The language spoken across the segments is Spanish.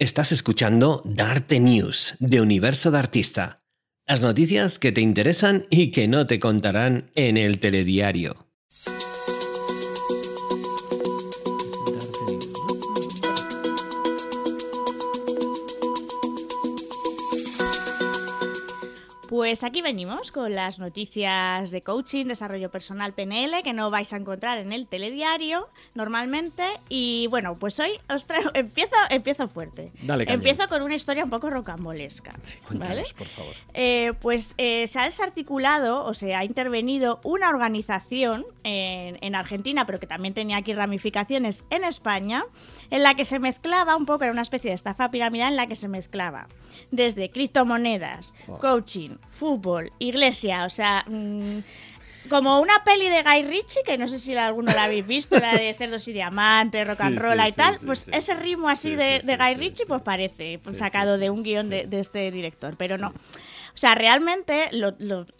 Estás escuchando Darte News de Universo de Artista. Las noticias que te interesan y que no te contarán en el telediario. Pues aquí venimos con las noticias de coaching, desarrollo personal PNL, que no vais a encontrar en el telediario normalmente. Y bueno, pues hoy os traigo, empiezo, empiezo fuerte. Dale, empiezo con una historia un poco rocambolesca. Sí, cuéntanos, ¿vale? por favor. Eh, pues eh, se ha desarticulado o se ha intervenido una organización en, en Argentina, pero que también tenía aquí ramificaciones en España, en la que se mezclaba un poco, era una especie de estafa piramidal en la que se mezclaba. Desde criptomonedas, Wow. coaching, fútbol, iglesia, o sea... mm, como una peli de Guy Ritchie, que no sé si alguno la habéis visto, la de Cerdos y Diamantes, Rock and Sí, Roll sí, y tal, sí, pues ese ritmo así Sí, de, Guy Ritchie, pues parece pues, sacado de un guion de, de este director, pero no. O sea, realmente,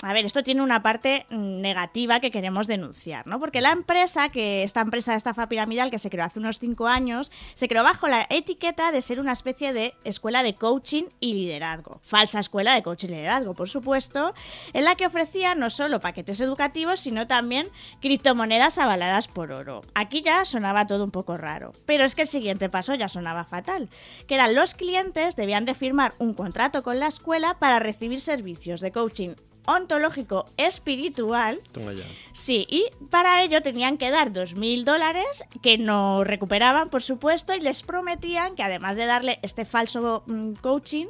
a ver, esto tiene una parte negativa que queremos denunciar, ¿no? Porque la empresa, que esta empresa de estafa piramidal que se creó hace unos cinco años, se creó bajo la etiqueta de ser una especie de escuela de coaching y liderazgo. Falsa escuela de coaching y liderazgo, por supuesto, en la que ofrecía no solo paquetes educativos, sino también criptomonedas avaladas por oro. Aquí ya sonaba todo un poco raro, pero es que el siguiente paso ya sonaba fatal, que eran los clientes debían de firmar un contrato con la escuela para recibir servicios de coaching ontológico espiritual Toma ya. Sí, y para ello tenían que dar 2.000 dólares que no recuperaban, por supuesto, y les prometían que además de darle este falso mm, coaching,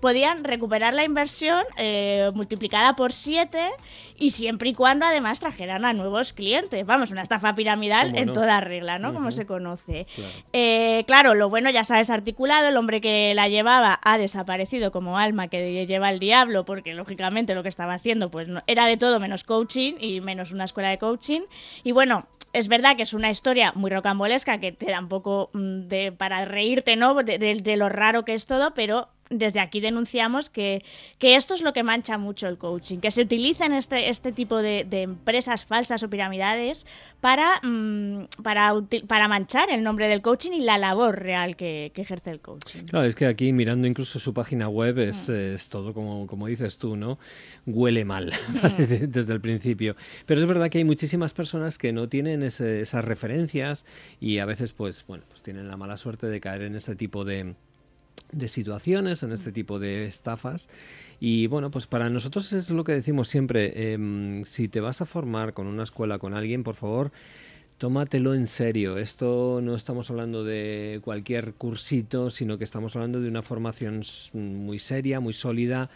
podían recuperar la inversión eh, multiplicada por 7 y siempre y cuando además trajeran a nuevos clientes. Vamos, una estafa piramidal ¿Cómo en no? toda regla, ¿no? Como se conoce. Claro. Eh, claro, lo bueno ya se ha desarticulado, el hombre que la llevaba ha desaparecido como alma que lleva el diablo, porque lógicamente lo que estaba haciendo pues no- era de todo menos coaching y menos una escuela de coaching. Y bueno, es verdad que es una historia muy rocambolesca que te da un poco mm, de, para reírte, ¿no? De, de- de lo raro que es todo, pero desde aquí denunciamos que, que esto es lo que mancha mucho el coaching, que se utilizan este, este tipo de, de empresas falsas o piramidales para, mm, para, para manchar el nombre del coaching y la labor real que, que ejerce el coaching. Claro, es que aquí mirando incluso su página web es, Mm. es todo como, como dices tú, ¿no? Huele mal Mm. desde, desde el principio. Pero es verdad que hay muchísimas personas que no tienen ese- esas referencias y a veces pues, bueno, pues tienen la mala suerte de caer en este tipo de, de situaciones, en este tipo de estafas. Y bueno, pues para nosotros es lo que decimos siempre, em, si te vas a formar con una escuela, con alguien, por favor, tómatelo en serio. Esto no estamos hablando de cualquier cursito, sino que estamos hablando de una formación muy seria, muy sólida.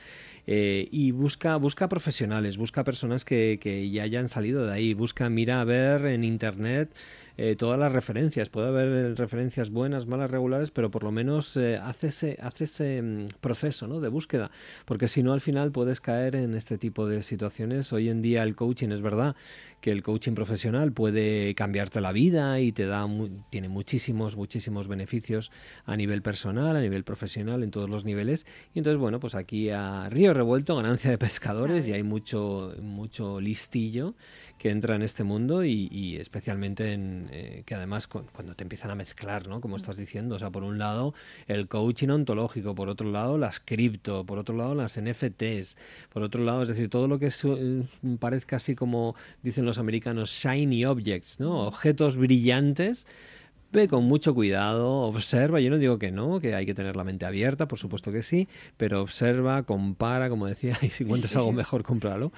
Eh, y busca, busca profesionales, busca personas que, que ya hayan salido de ahí, busca, mira a ver en internet eh, todas las referencias. Puede haber eh, referencias buenas, malas, regulares, pero por lo menos eh, hace ese, hace ese mm, proceso ¿no? de búsqueda, porque si no al final puedes caer en este tipo de situaciones. Hoy en día el coaching es verdad que el coaching profesional puede cambiarte la vida y te da tiene muchísimos muchísimos beneficios a nivel personal, a nivel profesional, en todos los niveles. Y entonces bueno, pues aquí a río revuelto, ganancia de pescadores y hay mucho mucho listillo que entra en este mundo y, y especialmente en eh, que además cu- cuando te empiezan a mezclar, ¿no? Como estás diciendo, o sea, por un lado el coaching ontológico, por otro lado las cripto, por otro lado las NFTs, por otro lado, es decir, todo lo que su- eh, parezca así como dicen los americanos shiny objects, ¿no? Objetos brillantes. Ve con mucho cuidado, observa, yo no digo que no, que hay que tener la mente abierta, por supuesto que sí, pero observa, compara, como decía, y si encuentras algo mejor, cómpralo.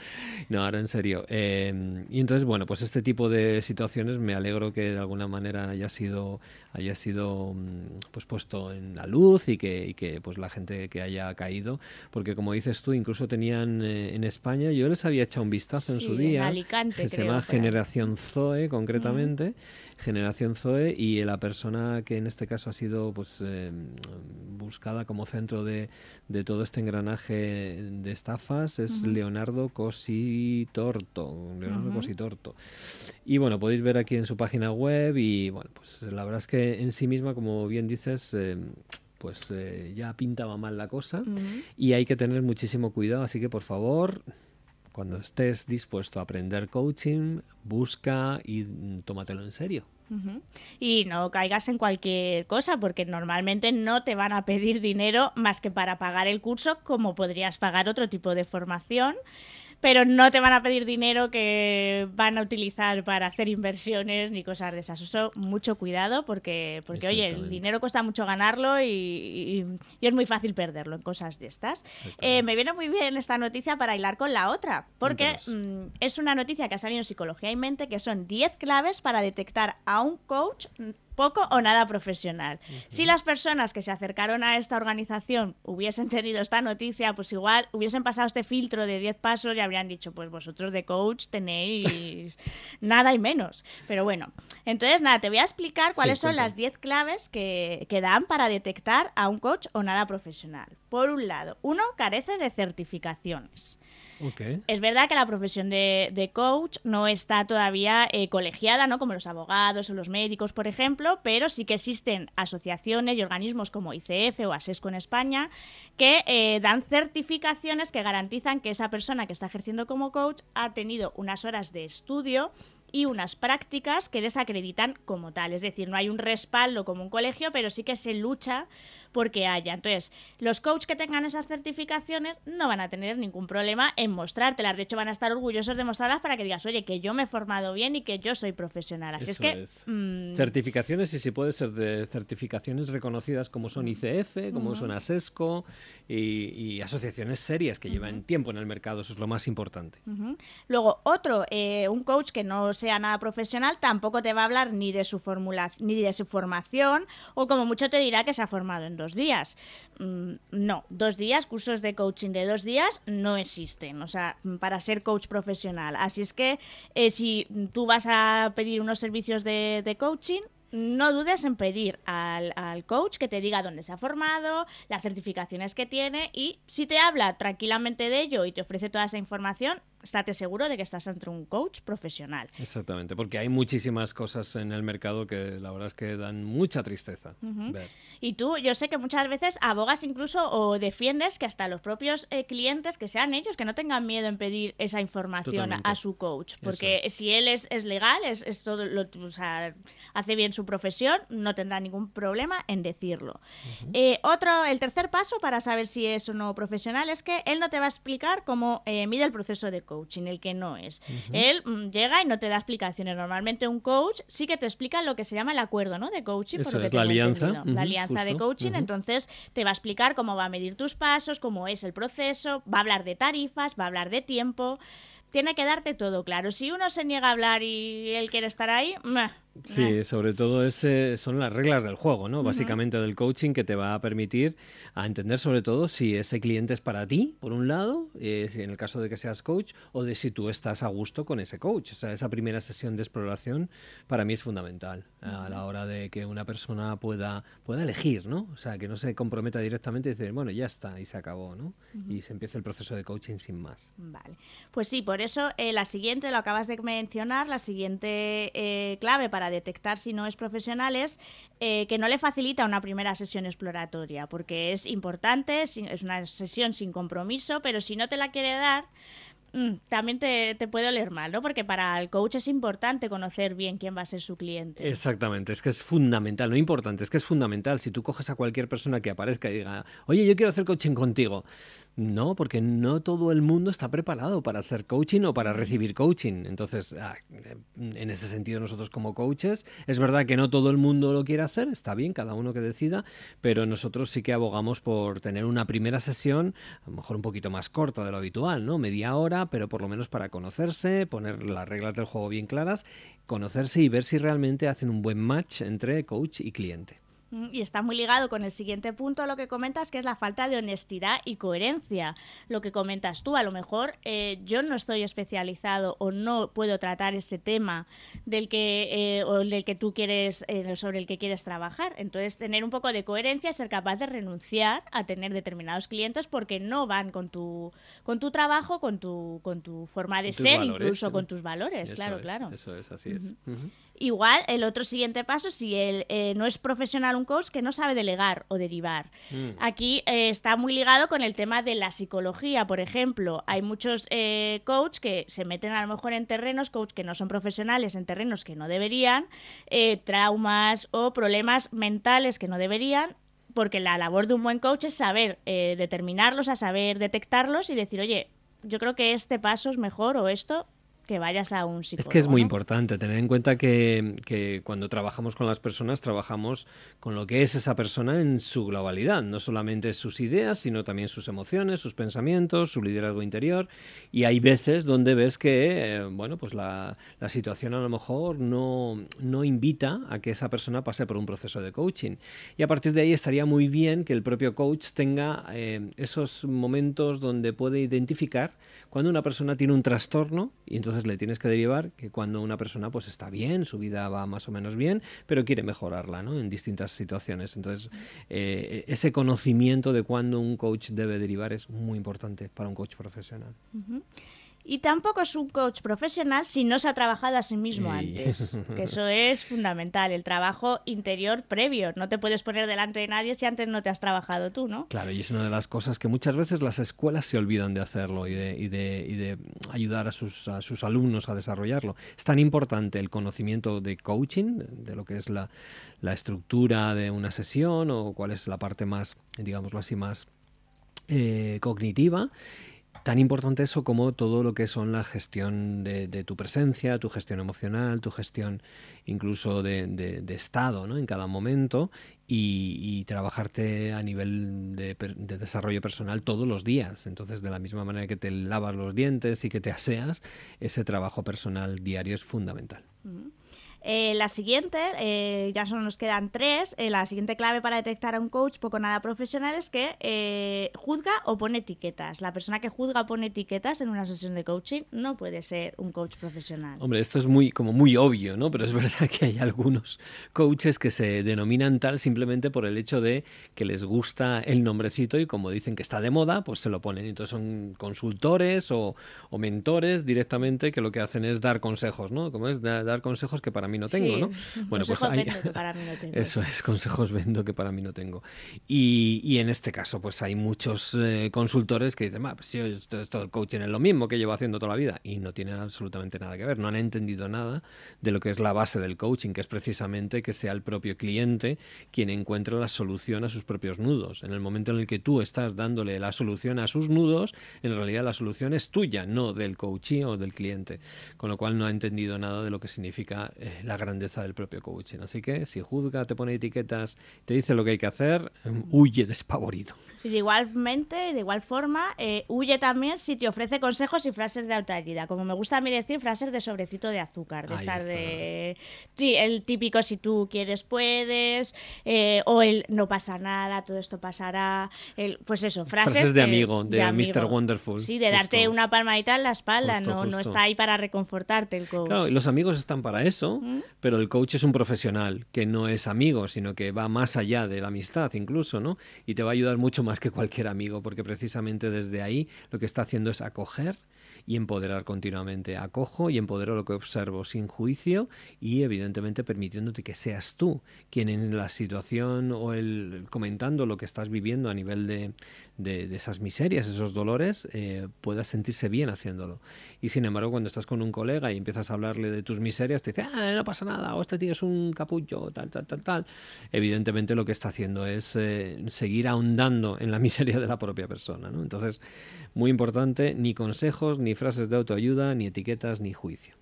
No, ahora en serio. Eh, y entonces, bueno, pues este tipo de situaciones me alegro que de alguna manera haya sido, haya sido mm, pues puesto en la luz y que, y que pues la gente que haya caído, porque como dices tú, incluso tenían eh, en España, yo les había echado un vistazo en Sí, su en día, Alicante, que se creo, llama. Generación Zoe concretamente, Generación Zoe y la persona que en este caso ha sido pues eh, buscada como centro de, de todo este engranaje de estafas es. Leonardo Cositorto. Leonardo Ujú. Cositorto. Y bueno, podéis ver aquí en su página web y bueno, pues la verdad es que en sí misma, como bien dices, eh, pues eh, ya pintaba mal la cosa y hay que tener muchísimo cuidado, así que por favor, cuando estés dispuesto a aprender coaching, busca y mm, tómatelo en serio. Y no caigas en cualquier cosa, porque normalmente no te van a pedir dinero más que para pagar el curso, como podrías pagar otro tipo de formación pero no te van a pedir dinero que van a utilizar para hacer inversiones ni cosas de esas. Eso, mucho cuidado porque, porque oye, el dinero cuesta mucho ganarlo y, es muy fácil perderlo en cosas de estas. Eh, me viene muy bien esta noticia para hilar con la otra, porque mm, es una noticia que ha salido en Psicología y Mente, que son 10 claves para detectar a un coach poco o nada profesional. Si las personas que se acercaron a esta organización hubiesen tenido esta noticia, pues igual hubiesen pasado este filtro de 10 pasos y habrían dicho, pues vosotros de coach tenéis nada y menos. Pero bueno, entonces nada, te voy a explicar cuáles son las 10 claves que, que dan para detectar a un coach o nada profesional. Por un lado, uno carece de certificaciones. Es verdad que la profesión de, coach no está todavía eh, colegiada, ¿no? Como los abogados o los médicos, por ejemplo, pero sí que existen asociaciones y organismos como ICF o ASESCO en España que eh, dan certificaciones que garantizan que esa persona que está ejerciendo como coach ha tenido unas horas de estudio y unas prácticas que les acreditan como tal. Es decir, no hay un respaldo como un colegio, pero sí que se lucha porque haya. Entonces, los coaches que tengan esas certificaciones no van a tener ningún problema en mostrártelas. De hecho, van a estar orgullosos de mostrarlas para que digas, oye, que yo me he formado bien y que yo soy profesional. Así es que. Mm, certificaciones, y si puede ser de certificaciones reconocidas como son ICF, como son ASESCO y, asociaciones serias que llevan tiempo en el mercado. Eso es lo más importante. Luego, otro, eh, un coach que no sea nada profesional tampoco te va a hablar ni de su fórmula ni de su formación o como mucho te dirá que se ha formado en dos días. Mm, no, dos días, cursos de coaching de dos días no existen, o sea, para ser coach profesional. Así es que eh, si tú vas a pedir unos servicios de, de coaching, no dudes en pedir al, al, coach que te diga dónde se ha formado, las certificaciones que tiene y si te habla tranquilamente de ello y te ofrece toda esa información, estate seguro de que estás entre un coach profesional. Exactamente, porque hay muchísimas cosas en el mercado que la verdad es que dan mucha tristeza. Y tú, yo sé que muchas veces abogas incluso o defiendes que hasta los propios eh, clientes, que sean ellos, que no tengan miedo en pedir esa información a su coach, porque si él es, es legal, es, es, todo lo, o sea, hace bien su profesión, no tendrá ningún problema en decirlo. Eh, otro, el tercer paso para saber si es o no profesional es que él no te va a explicar cómo eh, mide el proceso de coach coaching, el que no es. Él mm, llega y no te da explicaciones. Normalmente un coach sí que te explica lo que se llama el acuerdo ¿no? de coaching. Eso es la alianza. la alianza de coaching. Entonces te va a explicar cómo va a medir tus pasos, cómo es el proceso, va a hablar de tarifas, va a hablar de tiempo tiene que darte todo claro. Si uno se niega a hablar y él quiere estar ahí, Sí, sobre todo ese son las reglas del juego, ¿no? Básicamente del coaching que te va a permitir a entender sobre todo si ese cliente es para ti, por un lado, eh, si en el caso de que seas coach, o de si tú estás a gusto con ese coach. O sea, esa primera sesión de exploración para mí es fundamental a la hora de que una persona pueda, pueda elegir, ¿no? O sea, que no se comprometa directamente y decir, bueno, ya está, y se acabó, ¿no? Y se empieza el proceso de coaching sin más. Vale. Pues sí, por eso eh, la siguiente, lo acabas de mencionar, la siguiente eh, clave para detectar si no es profesional es eh, que no le facilita una primera sesión exploratoria, porque es importante, es una sesión sin compromiso, pero si no te la quiere dar, Mm, también te, te, puede oler mal, ¿no? Porque para el coach es importante conocer bien quién va a ser su cliente. Exactamente, es que es fundamental, no importante, es que es fundamental. Si tú coges a cualquier persona que aparezca y diga, oye, yo quiero hacer coaching contigo, no, porque no todo el mundo está preparado para hacer coaching o para recibir coaching. Entonces, ah, en ese sentido, nosotros como coaches, es verdad que no todo el mundo lo quiere hacer, está bien, cada uno que decida, pero nosotros sí que abogamos por tener una primera sesión, a lo mejor un poquito más corta de lo habitual, ¿no? Media hora, pero por lo menos para conocerse, poner las reglas del juego bien claras, conocerse y ver si realmente hacen un buen match entre coach y cliente. Mm, y está muy ligado con el siguiente punto, lo que comentas, que es la falta de honestidad y coherencia. Lo que comentas tú, a lo mejor eh, yo no estoy especializado o no puedo tratar ese tema del que, eh, o del que tú quieres, eh, sobre el que quieres trabajar. Entonces, tener un poco de coherencia ser capaz de renunciar a tener determinados clientes porque no van con tu, con tu trabajo, con tu, con tu forma de ser, incluso con tus valores. claro, claro. Eso es, así es. Igual el otro siguiente paso, si él eh, no es profesional un coach que no sabe delegar o derivar. Mm. Aquí eh, está muy ligado con el tema de la psicología, por ejemplo. Hay muchos eh, coach que se meten a lo mejor en terrenos, coach que no son profesionales, en terrenos que no deberían, eh, traumas o problemas mentales que no deberían, porque la labor de un buen coach es saber eh, determinarlos, a saber detectarlos y decir, oye, yo creo que este paso es mejor o esto que vayas a un psicólogo. Es que es muy ¿no? importante tener en cuenta que, que cuando trabajamos con las personas, trabajamos con lo que es esa persona en su globalidad, no solamente sus ideas, sino también sus emociones, sus pensamientos, su liderazgo interior. Y hay veces donde ves que, eh, bueno, pues la, la situación a lo mejor no, no invita a que esa persona pase por un proceso de coaching. Y a partir de ahí estaría muy bien que el propio coach tenga eh, esos momentos donde puede identificar cuando una persona tiene un trastorno y entonces le tienes que derivar que cuando una persona pues está bien, su vida va más o menos bien, pero quiere mejorarla ¿no? en distintas situaciones. Entonces, eh, ese conocimiento de cuándo un coach debe derivar es muy importante para un coach profesional. Y tampoco es un coach profesional si no se ha trabajado a sí mismo antes. Que eso es fundamental, el trabajo interior previo. No te puedes poner delante de nadie si antes no te has trabajado tú, ¿no? Claro, y es una de las cosas que muchas veces las escuelas se olvidan de hacerlo y de, y de, y de ayudar a sus, a sus alumnos a desarrollarlo. Es tan importante el conocimiento de coaching, de lo que es la, la estructura de una sesión o cuál es la parte más, digámoslo así, más eh, cognitiva. Tan importante eso como todo lo que son la gestión de, tu presencia, tu gestión emocional, tu gestión incluso de, estado ¿no? en cada momento y, y trabajarte a nivel de desarrollo personal todos los días. Entonces, de la misma manera que te lavas los dientes y que te aseas, ese trabajo personal diario es fundamental. Eh, la siguiente, eh, ya solo nos quedan tres. eh, la siguiente clave para detectar a un coach poco nada profesional es que juzga o pone etiquetas. La persona que juzga o pone etiquetas en una sesión de coaching no puede ser un coach profesional. Hombre, esto es muy, como muy obvio, ¿no? Pero es verdad que hay algunos coaches que se denominan tal simplemente por el hecho de que les gusta el nombrecito y como dicen que está de moda, pues se lo ponen. Entonces son consultores o, o mentores directamente que lo que hacen es dar consejos, ¿no? Como es Da- dar consejos que para mí no tengo, Sí, ¿no? Bueno, pues consejos hay... vendo que para mí no tengo. Eso es, consejos vendo que para mí no tengo. Y, y en este caso, pues hay muchos eh, consultores que dicen, "Ah, pues yo esto, esto del coaching es lo mismo que llevo haciendo toda la vida. Y no tienen absolutamente nada que ver. No han entendido nada de lo que es la base del coaching, que es precisamente que sea el propio cliente quien encuentre la solución a sus propios nudos. En el momento en el que tú estás dándole la solución a sus nudos, en realidad la solución es tuya, no del coachee o del cliente. Con lo cual no ha entendido nada de lo que significa eh, la grandeza del propio coaching. Así que si juzga, te pone etiquetas, te dice lo que hay que hacer, em, huye despavorido. Y de igualmente, de igual forma, eh, huye también si te ofrece consejos y frases de autoayuda. Como me gusta a mí decir, frases de sobrecito de azúcar. De Ahí estar está. de. Sí, el típico si tú quieres, puedes. eh, o el no pasa nada, todo esto pasará. El, pues eso, frases. Frases de amigo, de Mr. Wonderful, Sí, de darte una palmadita en la espalda. Justo, no, no está ahí para reconfortarte el coach. Claro, y los amigos están para eso, Pero el coach es un profesional que no es amigo, sino que va más allá de la amistad incluso, ¿no? Y te va a ayudar mucho más que cualquier amigo, porque precisamente desde ahí lo que está haciendo es acoger y empoderar continuamente. Acojo y empodero lo que observo sin juicio y evidentemente permitiéndote que seas tú quien en la situación o el comentando lo que estás viviendo a nivel de, de- de esas miserias, esos dolores, eh, sentirse bien haciéndolo. Y sin embargo, cuando estás con un colega y empiezas a hablarle de tus miserias, te dice, ah, no pasa nada, o este tío es un capullo, tal, tal, tal, tal. Evidentemente lo que está haciendo es eh, seguir ahondando en la miseria de la propia persona. Entonces, muy importante, ni consejos, ni frases de autoayuda, ni etiquetas, ni juicio.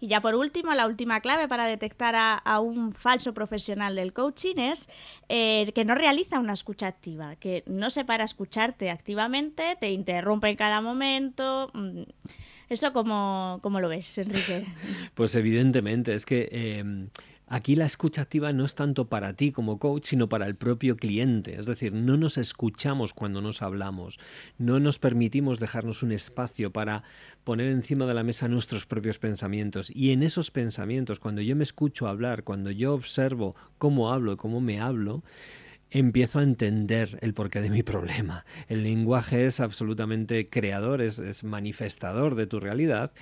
Y ya por último, la última clave para detectar a, a un falso profesional del coaching es eh, que no realiza una escucha activa, que no se para a escucharte activamente, te interrumpe en cada momento. mm. ¿Eso cómo, cómo lo ves, Enrique? Pues evidentemente, es que eh, aquí la escucha activa no es tanto para ti como coach, sino para el propio cliente. Es decir, no nos escuchamos cuando nos hablamos, no nos permitimos dejarnos un espacio para poner encima de la mesa nuestros propios pensamientos. Y en esos pensamientos, cuando yo me escucho hablar, cuando yo observo cómo hablo, cómo me hablo, empiezo a entender el porqué de mi problema. El lenguaje es absolutamente creador, es, es manifestador de tu realidad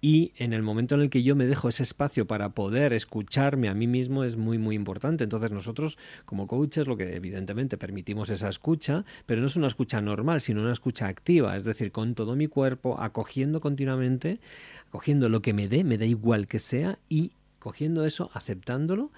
y en el momento en el que yo me dejo ese espacio para poder escucharme a mí mismo es muy muy importante. Entonces nosotros como coaches lo que evidentemente permitimos esa escucha, pero no es una escucha normal, sino una escucha activa, es decir, con todo mi cuerpo, acogiendo continuamente, acogiendo lo que me dé, me da igual que sea y cogiendo eso, aceptándolo,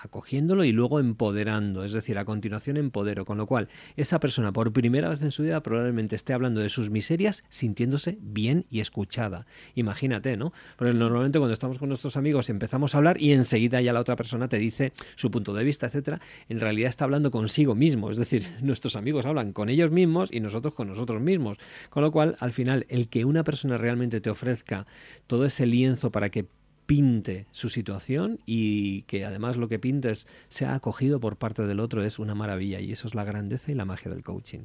acogiéndolo y luego empoderando, es decir, a continuación empodero, con lo cual esa persona por primera vez en su vida probablemente esté hablando de sus miserias sintiéndose bien y escuchada. Imagínate, ¿no? Porque normalmente cuando estamos con nuestros amigos empezamos a hablar y enseguida ya la otra persona te dice su punto de vista, etcétera, en realidad está hablando consigo mismo, es decir, nuestros amigos hablan con ellos mismos y nosotros con nosotros mismos. Con lo cual, al final, el que una persona realmente te ofrezca todo ese lienzo para que pinte su situación y que además lo que pintes sea acogido por parte del otro es una maravilla y eso es la grandeza y la magia del coaching.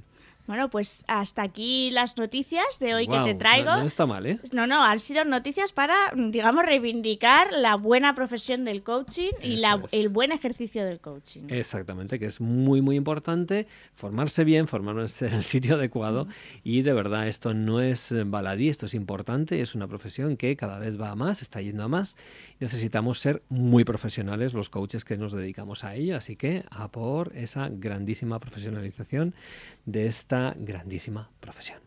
Bueno, pues hasta aquí las noticias de hoy que te traigo. No, está mal, ¿eh? No, no, han sido noticias para, digamos, reivindicar la buena profesión del coaching y la, el buen ejercicio del coaching. Exactamente, que es muy, muy importante formarse bien, formarse en el sitio adecuado y de verdad esto no es baladí, esto es importante, es una profesión que cada vez va a más, está yendo a más. Necesitamos ser muy profesionales los coaches que nos dedicamos a ello, así que a por esa grandísima profesionalización de esta grandísima profesión.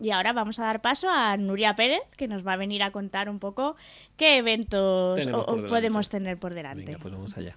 Y ahora vamos a dar paso a Nuria Pérez, que nos va a venir a contar un poco qué eventos podemos tener por delante. Venga, pues vamos allá.